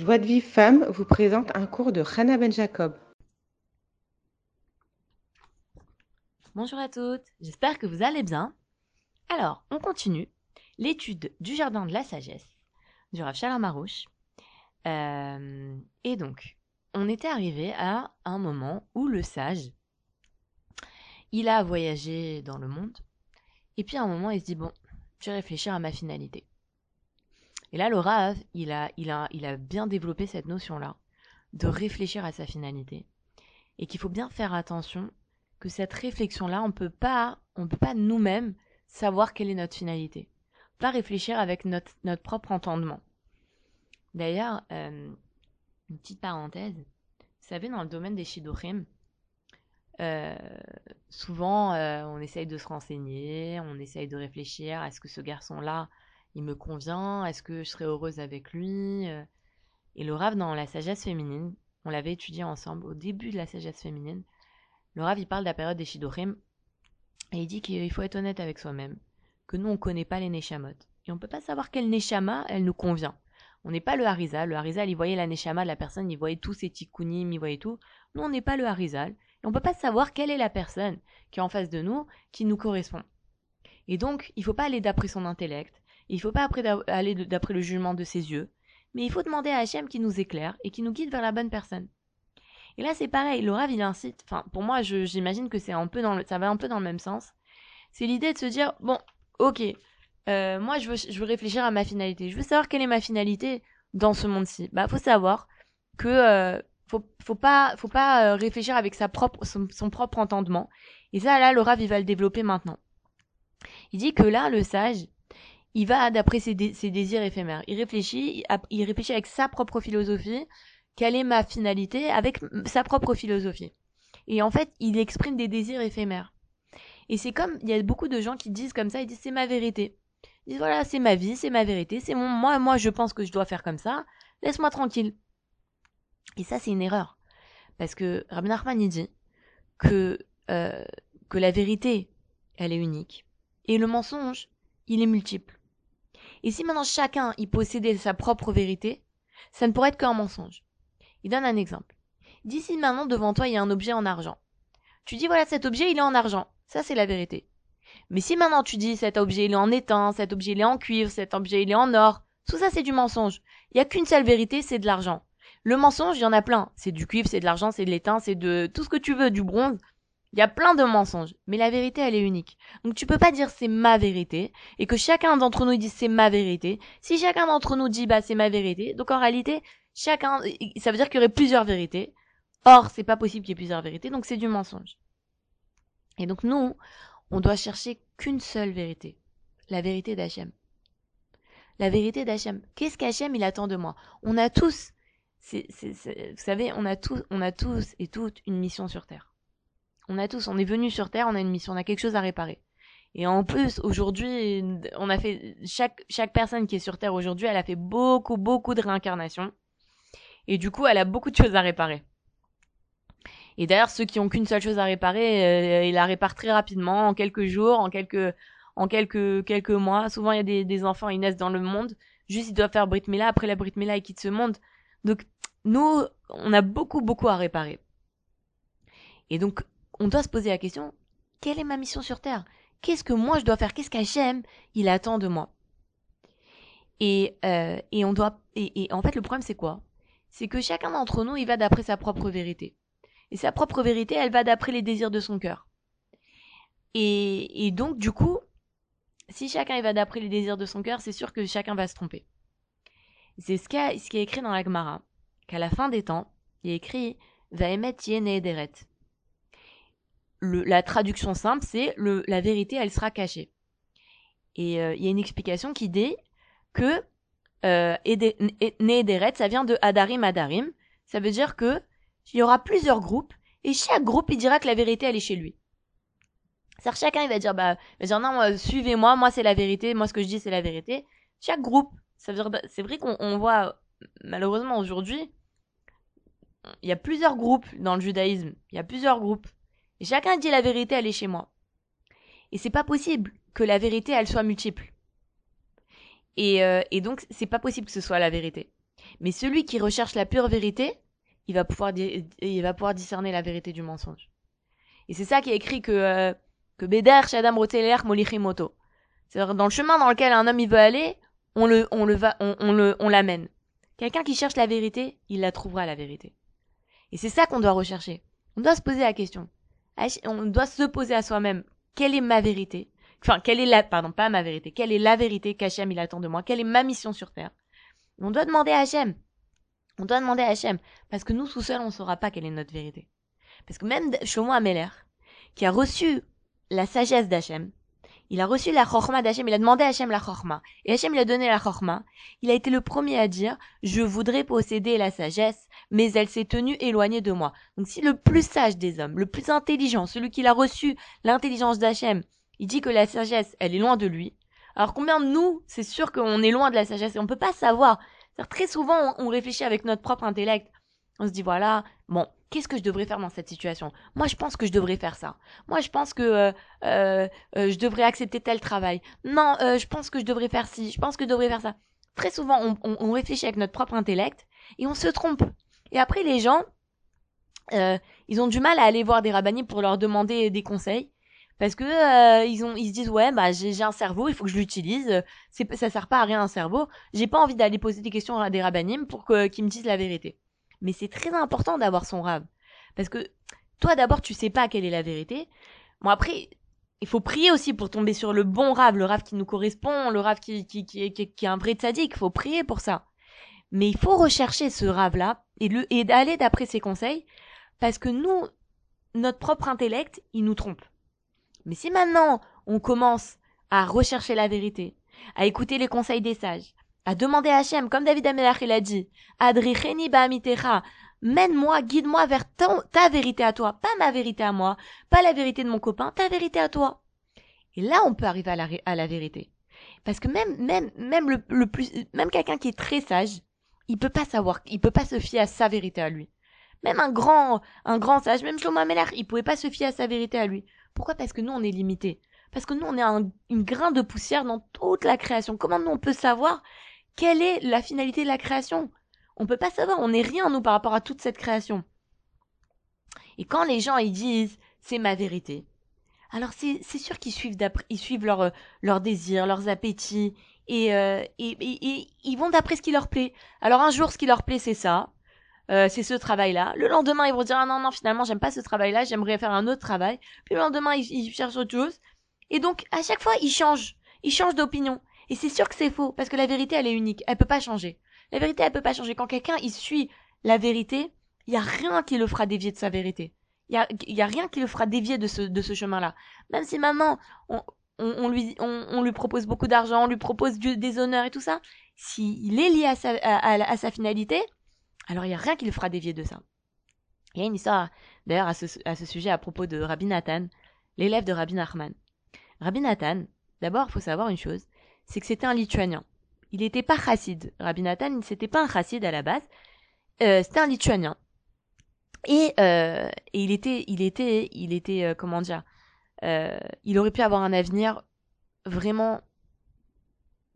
Joie de Vive Femme vous présente un cours de Hannah Ben Jacob. Bonjour à toutes, j'espère que vous allez bien. Alors, on continue l'étude du jardin de la sagesse du Rav Shalom Arouche. Euh, et donc, on était arrivé à un moment où le sage, il a voyagé dans le monde, et puis à un moment, il se dit, bon, je vais réfléchir à ma finalité. Et là, Rav, il a, il a, il a bien développé cette notion-là, de réfléchir à sa finalité. Et qu'il faut bien faire attention que cette réflexion-là, on peut pas, on peut pas nous-mêmes savoir quelle est notre finalité. Pas réfléchir avec notre, notre propre entendement. D'ailleurs, euh, une petite parenthèse. Vous savez, dans le domaine des shidorim, euh, souvent, euh, on essaye de se renseigner, on essaye de réfléchir, est-ce que ce garçon-là, il me convient Est-ce que je serais heureuse avec lui Et le Rav, dans la sagesse féminine, on l'avait étudié ensemble au début de la sagesse féminine. Le Rav, il parle de la période des Shidorim et il dit qu'il faut être honnête avec soi-même, que nous, on ne connaît pas les Neshamot. Et on ne peut pas savoir quelle Neshama, elle nous convient. On n'est pas le Harizal. Le Harizal, il voyait la Neshama de la personne, il voyait tous ses tikkunim, il voyait tout. Nous, on n'est pas le Harizal. Et on ne peut pas savoir quelle est la personne qui est en face de nous, qui nous correspond. Et donc, il ne faut pas aller d'après son intellect, il ne faut pas aller d'après le jugement de ses yeux, mais il faut demander à Hachem qui nous éclaire et qui nous guide vers la bonne personne. Et là, c'est pareil, le Rav, il incite, enfin, pour moi, j'imagine que c'est un peu dans le, ça va un peu dans le même sens. C'est l'idée de se dire, bon, ok, euh, moi, je veux, je veux réfléchir à ma finalité. Je veux savoir quelle est ma finalité dans ce monde-ci. Bah, faut savoir que, euh, faut, pas, faut pas euh, réfléchir avec sa propre, son, propre entendement. Et ça, là, le Rav, il va le développer maintenant. Il dit que là, le sage, il va d'après ses, désirs éphémères. Il réfléchit, il réfléchit avec sa propre philosophie. Quelle est ma finalité avec sa propre philosophie. Et en fait, il exprime des désirs éphémères. Et c'est comme, il y a beaucoup de gens qui disent comme ça, ils disent c'est ma vérité. Ils disent voilà, c'est ma vie, c'est ma vérité, c'est mon, moi, moi, je pense que je dois faire comme ça. Laisse-moi tranquille. Et ça, c'est une erreur. Parce que Rabbi Nachman, il dit que, euh, que la vérité, elle est unique. Et le mensonge, il est multiple. Et si maintenant chacun y possédait sa propre vérité, ça ne pourrait être qu'un mensonge. Il donne un exemple. D'ici maintenant devant toi il y a un objet en argent. Tu dis voilà cet objet il est en argent. Ça c'est la vérité. Mais si maintenant tu dis cet objet il est en étain, cet objet il est en cuivre, cet objet il est en or, tout ça c'est du mensonge. Il n'y a qu'une seule vérité, c'est de l'argent. Le mensonge, il y en a plein. C'est du cuivre, c'est de l'argent, c'est de l'étain, c'est de tout ce que tu veux, du bronze. Il y a plein de mensonges, mais la vérité, elle est unique. Donc tu peux pas dire c'est ma vérité, et que chacun d'entre nous dise c'est ma vérité. Si chacun d'entre nous dit bah c'est ma vérité, donc en réalité, chacun, ça veut dire qu'il y aurait plusieurs vérités. Or, c'est pas possible qu'il y ait plusieurs vérités, donc c'est du mensonge. Et donc nous, on doit chercher qu'une seule vérité. La vérité d'Hachem. La vérité d'Hachem. Qu'est-ce qu'Hachem il attend de moi? On a tous, vous savez, on a tous, on a tous et toutes une mission sur Terre. On a tous, on est venu sur Terre, on a une mission, on a quelque chose à réparer. Et en plus, aujourd'hui, on a fait chaque chaque personne qui est sur Terre aujourd'hui, elle a fait beaucoup beaucoup de réincarnations. Et du coup, elle a beaucoup de choses à réparer. Et d'ailleurs, ceux qui ont qu'une seule chose à réparer, euh, ils la réparent très rapidement, en quelques jours, en quelques en quelques quelques mois. Souvent, il y a des, des enfants, ils naissent dans le monde. Juste, ils doivent faire Brit Mila. Après la Brit Mila, ils quittent ce monde. Donc, nous, on a beaucoup beaucoup à réparer. Et donc, on doit se poser la question, quelle est ma mission sur Terre? Qu'est-ce que moi je dois faire? Qu'est-ce qu'Hachem, il attend de moi et, euh, et on doit et, en fait le problème c'est quoi? C'est que chacun d'entre nous il va d'après sa propre vérité. Et sa propre vérité, elle va d'après les désirs de son cœur. Et, et donc du coup, si chacun il va d'après les désirs de son cœur, c'est sûr que chacun va se tromper. C'est ce, ce qui est écrit dans la Gemara, qu'à la fin des temps, il est écrit Va émettre Deret la traduction simple, c'est la vérité, elle sera cachée. Et euh, il y a une explication qui dit que euh, ça vient de Adarim Adarim. Ça veut dire que il y aura plusieurs groupes et chaque groupe il dira que la vérité elle est chez lui. cest chacun il va dire bah va dire non suivez-moi, moi c'est la vérité, moi ce que je dis c'est la vérité. Chaque groupe, ça veut dire bah, c'est vrai qu'on voit malheureusement aujourd'hui il y a plusieurs groupes dans le judaïsme, il y a plusieurs groupes. Chacun dit la vérité, elle est chez moi. Et c'est pas possible que la vérité, elle soit multiple. Et, euh, et donc, c'est pas possible que ce soit la vérité. Mais celui qui recherche la pure vérité, il va pouvoir, il va pouvoir discerner la vérité du mensonge. Et c'est ça qui est écrit que, euh, que Beder Shadam Roteler Molichimoto. C'est-à-dire dans le chemin dans lequel un homme il veut aller, on le, on le va, on le, on l'amène. Quelqu'un qui cherche la vérité, il la trouvera la vérité. Et c'est ça qu'on doit rechercher. On doit se poser la question. On doit se poser à soi-même. Quelle est ma vérité? Enfin, quelle est la, pardon, pas ma vérité. Quelle est la vérité qu'Hachem il attend de moi? Quelle est ma mission sur terre? On doit demander à Hachem. On doit demander à Hachem. Parce que nous, tout seuls, on saura pas quelle est notre vérité. Parce que même Shlomo Ameler, qui a reçu la sagesse d'Hachem, il a reçu la chorma d'Hachem, il a demandé à Hachem la chorma. Et Hachem lui a donné la chorma. Il a été le premier à dire, je voudrais posséder la sagesse, mais elle s'est tenue éloignée de moi. Donc si le plus sage des hommes, le plus intelligent, celui qui a reçu l'intelligence d'Hachem, il dit que la sagesse, elle est loin de lui. Alors combien de nous, c'est sûr qu'on est loin de la sagesse et on peut pas savoir. Très souvent, on réfléchit avec notre propre intellect. On se dit voilà, bon, qu'est-ce que je devrais faire dans cette situation? Moi, je pense que je devrais faire ça. Moi, je pense que euh, euh, euh je devrais accepter tel travail. Non, euh, je pense que je devrais faire ci. Je pense que je devrais faire ça. Très souvent, on, on réfléchit avec notre propre intellect et on se trompe. Et après, les gens, euh, ils ont du mal à aller voir des rabbinis pour leur demander des conseils parce que euh, ils ont ils se disent ouais bah j'ai un cerveau il faut que je l'utilise c'est ça sert pas à rien un cerveau j'ai pas envie d'aller poser des questions à des rabbinim pour qu'ils me disent la vérité mais c'est très important d'avoir son rab. Parce que toi d'abord tu sais pas quelle est la vérité. Bon après, il faut prier aussi pour tomber sur le bon rave, le rave qui nous correspond, le rave qui, qui, qui, qui, qui est un vrai tzaddik, il faut prier pour ça. Mais il faut rechercher ce rave-là et, le, et d'aller d'après ses conseils, parce que nous, notre propre intellect, il nous trompe. Mais si maintenant on commence à rechercher la vérité, à écouter les conseils des sages, à demander à Hachem, comme David Amelach il a dit, Adricheni ba'amitecha, mène-moi, guide-moi vers ta vérité à toi, pas ma vérité à moi, pas la vérité de mon copain, ta vérité à toi. Et là, on peut arriver à la, la vérité. Parce que même, même, même le plus, même quelqu'un qui est très sage, il peut pas savoir, il peut pas se fier à sa vérité à lui. Même un grand, un grand sage, même Shlomo Amelach, il pouvait pas se fier à sa vérité à lui. Pourquoi? Parce que nous, on est limité. Parce que nous, on est un, une grain de poussière dans toute la création. Comment nous, on peut savoir quelle est la finalité de la création? On peut pas savoir, on n'est rien nous par rapport à toute cette création. Et quand les gens ils disent c'est ma vérité, alors c'est sûr qu'ils suivent ils suivent leurs leurs désirs, leurs appétits et, euh, et, et, ils vont d'après ce qui leur plaît. Alors un jour ce qui leur plaît c'est ça, euh, c'est ce travail-là. Le lendemain ils vont dire ah non non finalement j'aime pas ce travail-là, j'aimerais faire un autre travail. Puis le lendemain ils, cherchent autre chose. Et donc à chaque fois ils changent, ils changent d'opinion. Et c'est sûr que c'est faux, parce que la vérité, elle est unique. Elle peut pas changer. La vérité, elle peut pas changer. Quand quelqu'un, il suit la vérité, il y a rien qui le fera dévier de sa vérité. Il y a, y a rien qui le fera dévier de ce, de ce chemin-là. Même si maintenant, on, lui, on, lui propose beaucoup d'argent, on lui propose des honneurs et tout ça, s'il est lié à sa, à, sa finalité, alors il y a rien qui le fera dévier de ça. Il y a une histoire, d'ailleurs, à ce, à ce sujet à propos de Rabbi Nathan, l'élève de Rabbi Nachman. Rabbi Nathan, d'abord, il faut savoir une chose, c'est que c'était un lituanien. Il n'était pas chassid. Rabbi Nathan, c'était pas un chassid à la base. Euh, c'était un lituanien. Et, euh, et il était, il était, il était, euh, comment dire, euh, il aurait pu avoir un avenir vraiment,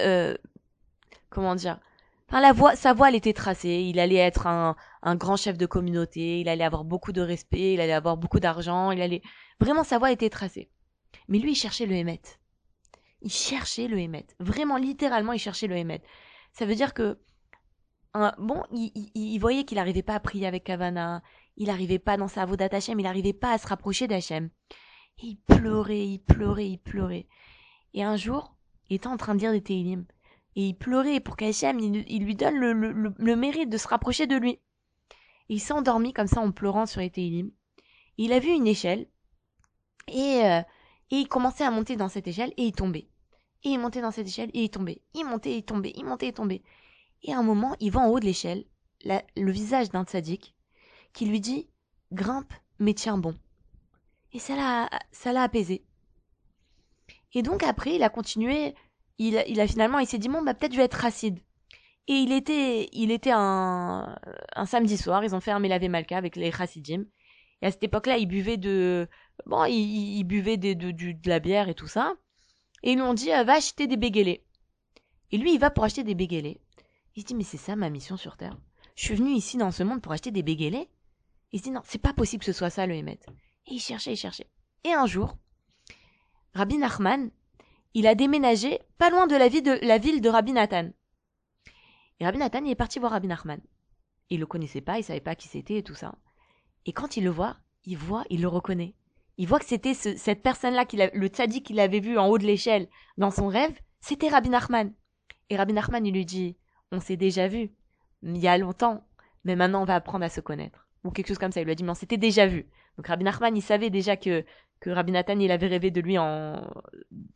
euh, comment dire, enfin la voie, sa voie elle était tracée. Il allait être un, grand chef de communauté. Il allait avoir beaucoup de respect. Il allait avoir beaucoup d'argent. Il allait, vraiment sa voie était tracée. Mais lui, il cherchait le Hémet il cherchait le Hémet. Vraiment, littéralement, il cherchait le Hémet. Ça veut dire que, bon, il, voyait qu'il n'arrivait pas à prier avec Kavana, il n'arrivait pas dans sa voie Hashem, il n'arrivait pas à se rapprocher d'Hachem. Il pleurait, il pleurait, il pleurait. Et un jour, il était en train de dire des Tehillim. Et il pleurait pour qu'Hachem, il, lui donne le, mérite de se rapprocher de lui. Et il s'est endormi comme ça en pleurant sur les Tehillim. Il a vu une échelle. Et euh, et il commençait à monter dans cette échelle et il tombait. Et il montait dans cette échelle et il tombait. Il montait et il tombait, il montait et il tombait. Et à un moment, il voit en haut de l'échelle le visage d'un tzaddik qui lui dit Grimpe, mais tiens bon. Et ça l'a, ça l'a apaisé. Et donc après, il a continué. Il, il a finalement, il s'est dit bon, bah peut-être je vais être racide. Et il était, il était un, un samedi soir. Ils ont fait un Melavé Malka avec les chassidim. Et à cette époque-là, ils buvaient de, bon, ils, buvaient de, de, la bière et tout ça. Et ils lui ont dit, euh, va acheter des béguélés. Et lui, il va pour acheter des béguélés. Il se dit, mais c'est ça ma mission sur Terre. Je suis venu ici dans ce monde pour acheter des béguélés. Il se dit, non, c'est pas possible que ce soit ça le Hémet. Et il cherchait, il cherchait. Et un jour, Rabbi Nachman, il a déménagé pas loin de la ville de, Rabbi Nathan. Et Rabbi Nathan, il est parti voir Rabbi Nachman. Il le connaissait pas, il savait pas qui c'était et tout ça. Et quand il le voit, il voit, il le reconnaît. Il voit que c'était ce- cette personne-là, le tzaddik qu'il avait vu en haut de l'échelle dans son rêve, c'était Rabbi Nachman. Et Rabbi Nachman, il lui dit, on s'est déjà vu, il y a longtemps, mais maintenant on va apprendre à se connaître. Ou quelque chose comme ça. Il lui a dit, mais on s'était déjà vu. Donc Rabbi Nachman, il savait déjà que, que Rabbi Nathan, il avait rêvé de lui en,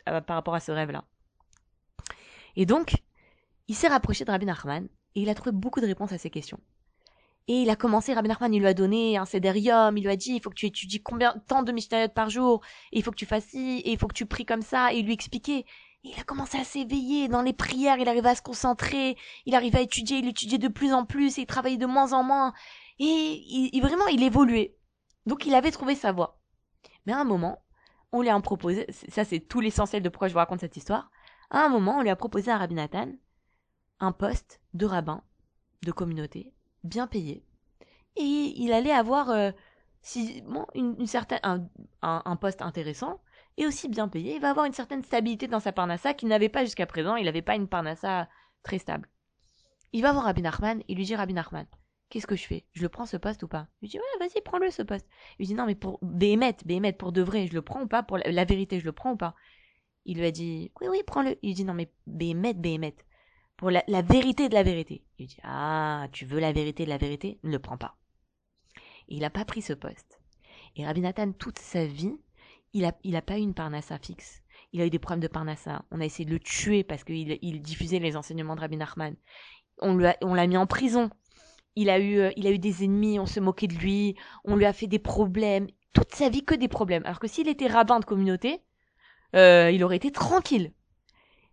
à- par rapport à ce rêve-là. Et donc, il s'est rapproché de Rabbi Nachman et il a trouvé beaucoup de réponses à ses questions. Et il a commencé, Rabbi Nachman, il lui a donné un cédérium, il lui a dit, il faut que tu étudies combien, tant de Mishnayot par jour, et il faut que tu fasses ci, et il faut que tu pries comme ça, et il lui expliquait. Et il a commencé à s'éveiller dans les prières, il arrivait à se concentrer, il arrivait à étudier, il étudiait de plus en plus, et il travaillait de moins en moins. Et vraiment, il évoluait. Donc il avait trouvé sa voie. Mais à un moment, on lui a proposé, ça c'est tout l'essentiel de pourquoi je vous raconte cette histoire, à un moment, on lui a proposé à Rabbi Nathan un poste de rabbin, de communauté, bien payé. Et il allait avoir euh, si, bon, une, certaine, un, un- un poste intéressant et aussi bien payé. Il va avoir une certaine stabilité dans sa parnassa qu'il n'avait pas jusqu'à présent. Il n'avait pas une parnassa très stable. Il va voir Rabbi Nachman et lui dit Rabbi Nachman, qu'est-ce que je fais? Je le prends ce poste ou pas? Il lui dit ouais, vas-y, prends-le ce poste. Il dit non, mais pour Béhémet, Béhémet, pour de vrai, je le prends ou pas? Pour la, vérité, je le prends ou pas? Il lui a dit oui, oui, prends-le. Il lui dit non, mais Béhémet, Béhémet, pour la, vérité de la vérité. Il lui dit ah, tu veux la vérité de la vérité? Ne le prends pas. Et il n'a pas pris ce poste. Et Rabbi Nathan, toute sa vie, il a, il a pas eu une parnassa fixe. Il a eu des problèmes de parnassa. On a essayé de le tuer parce qu'il il diffusait les enseignements de Rabbi Nachman. On l'a mis en prison. Il a eu, euh, il a eu des ennemis. On se moquait de lui. On lui a fait des problèmes. Toute sa vie que des problèmes. Alors que s'il était rabbin de communauté, euh, il aurait été tranquille.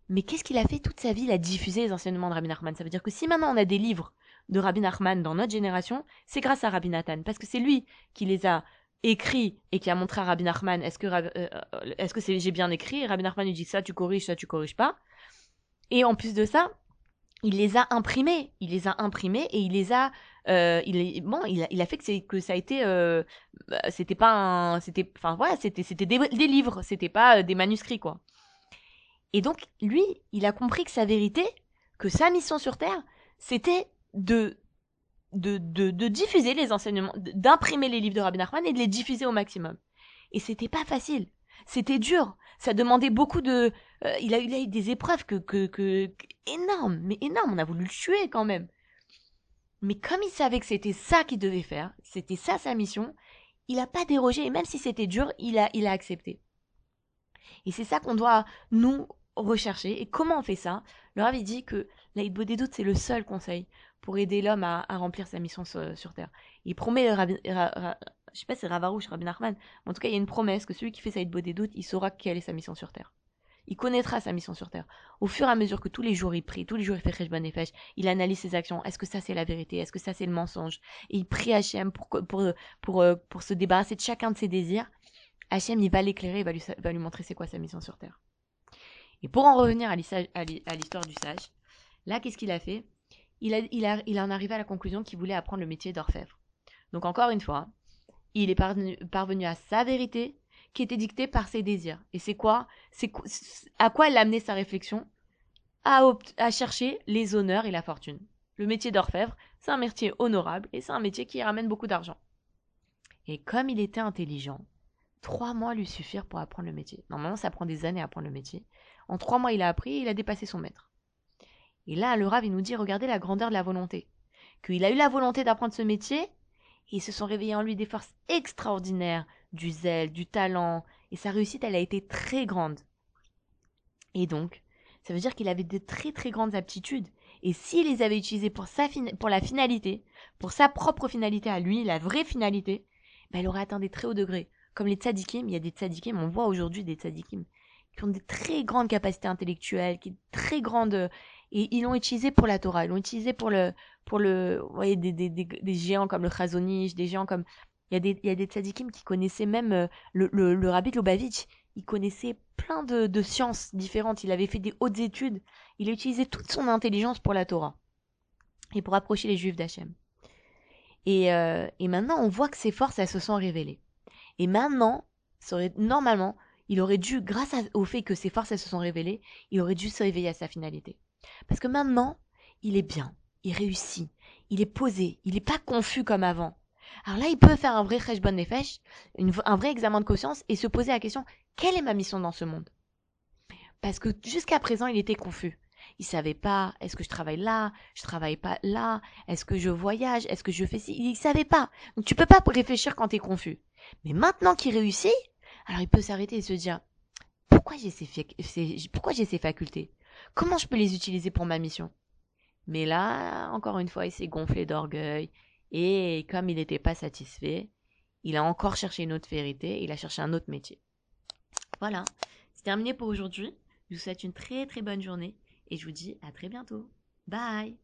Mais qu'est-ce qu'il a fait toute sa vie Il a diffusé les enseignements de Rabbi Nachman? Ça veut dire que si maintenant on a des livres de Rabbi Nachman dans notre génération, c'est grâce à Rabbi Nathan. Parce que c'est lui qui les a écrits et qui a montré à Rabbi Nachman est-ce que, euh, j'ai bien écrit? Et Rabbi Nachman lui dit ça tu corriges, ça tu corriges pas. Et en plus de ça, il les a imprimés. Il les a imprimés et il les a. euh, il, bon, il, a, fait que, ça a été. euh, bah, c'était pas un. C'était, enfin voilà, c'était, c'était des, des livres, c'était pas euh, des manuscrits quoi. Et donc, lui, il a compris que sa vérité, que sa mission sur Terre, c'était de, de, de, de diffuser les enseignements, d'imprimer les livres de Rabbi Nachman et de les diffuser au maximum. Et c'était pas facile. C'était dur. Ça demandait beaucoup de. euh, il, a, eu- des épreuves que, que, que- énormes, mais énormes. On a voulu le tuer quand même. Mais comme il savait que c'était ça qu'il devait faire, c'était ça sa mission, il n'a pas dérogé. Et même si c'était dur, il a, il a accepté. Et c'est ça qu'on doit, nous, rechercher. Et comment on fait ça Le Rav, il dit que l'Aïd des c'est le seul conseil pour aider l'homme à, remplir sa mission sur, Terre. Il promet, Rabbi- Ra- Ra- je sais pas si c'est Ravarouche, Rabbi Nachman, en tout cas, il y a une promesse que celui qui fait Saïd des doutes, il saura quelle est sa mission sur Terre. Il connaîtra sa mission sur Terre. Au fur et à mesure que tous les jours il prie, tous les jours il fait Cheshbon Nefesh, il analyse ses actions. Est-ce que ça c'est la vérité? Est-ce que ça c'est le mensonge? Et il prie Hachem pour, euh, pour se débarrasser de chacun de ses désirs. Hachem, il va l'éclairer, il va lui, va lui montrer c'est quoi sa mission sur Terre. Et pour en revenir à l'histoire du sage, là, qu'est-ce qu'il a fait? Il, a, en arrivé à la conclusion qu'il voulait apprendre le métier d'orfèvre. Donc encore une fois, il est parvenu, à sa vérité qui était dictée par ses désirs. Et c'est quoi? C'est à quoi elle a amené sa réflexion? À chercher les honneurs et la fortune. Le métier d'orfèvre, c'est un métier honorable et c'est un métier qui ramène beaucoup d'argent. Et comme il était intelligent, trois mois lui suffirent pour apprendre le métier. Normalement, ça prend des années à apprendre le métier. En trois mois, il a appris et il a dépassé son maître. Et là, le Rav, nous dit, regardez la grandeur de la volonté. Qu'il a eu la volonté d'apprendre ce métier, et il se sont réveillés en lui des forces extraordinaires, du zèle, du talent, et sa réussite, elle a été très grande. Et donc, ça veut dire qu'il avait de très très grandes aptitudes. Et s'il les avait utilisées pour, sa pour la finalité, pour sa propre finalité à lui, la vraie finalité, ben, il aurait atteint des très hauts degrés. Comme les tzadikim, il y a des tzadikim, on voit aujourd'hui des tzadikim qui ont des très grandes capacités intellectuelles, qui très grandes et ils l'ont utilisé pour la Torah, ils l'ont utilisé pour le pour le vous voyez des, des, des, des géants comme le Chazonish, des géants comme il y a des il y a des tzadikim qui connaissaient même euh, le le, rabbi Lubavitch, il connaissait plein de, de sciences différentes, il avait fait des hautes études, il a utilisé toute son intelligence pour la Torah. et pour approcher les Juifs d'Hachem. Et, euh, et maintenant, on voit que ses forces, elles se sont révélées. Et maintenant, normalement, il aurait dû, grâce au fait que ses forces, se sont révélées, il aurait dû se réveiller à sa finalité. Parce que maintenant, il est bien, il réussit, il est posé, il n'est pas confus comme avant. Alors là, il peut faire un vrai bonne nefesh, une- un vrai examen de conscience et se poser la question, quelle est ma mission dans ce monde? Parce que jusqu'à présent, il était confus. Il savait pas, est-ce que je travaille là, je travaille pas là, est-ce que je voyage, est-ce que je fais ci, il savait pas. Donc tu peux pas réfléchir quand t'es confus. Mais maintenant qu'il réussit, alors il peut s'arrêter et se dire, pourquoi j'ai ces, pourquoi j'ai ces facultés? Comment je peux les utiliser pour ma mission? Mais là, encore une fois, il s'est gonflé d'orgueil. Et comme il n'était pas satisfait, il a encore cherché une autre vérité, il a cherché un autre métier. Voilà, c'est terminé pour aujourd'hui. Je vous souhaite une très très bonne journée et je vous dis à très bientôt. Bye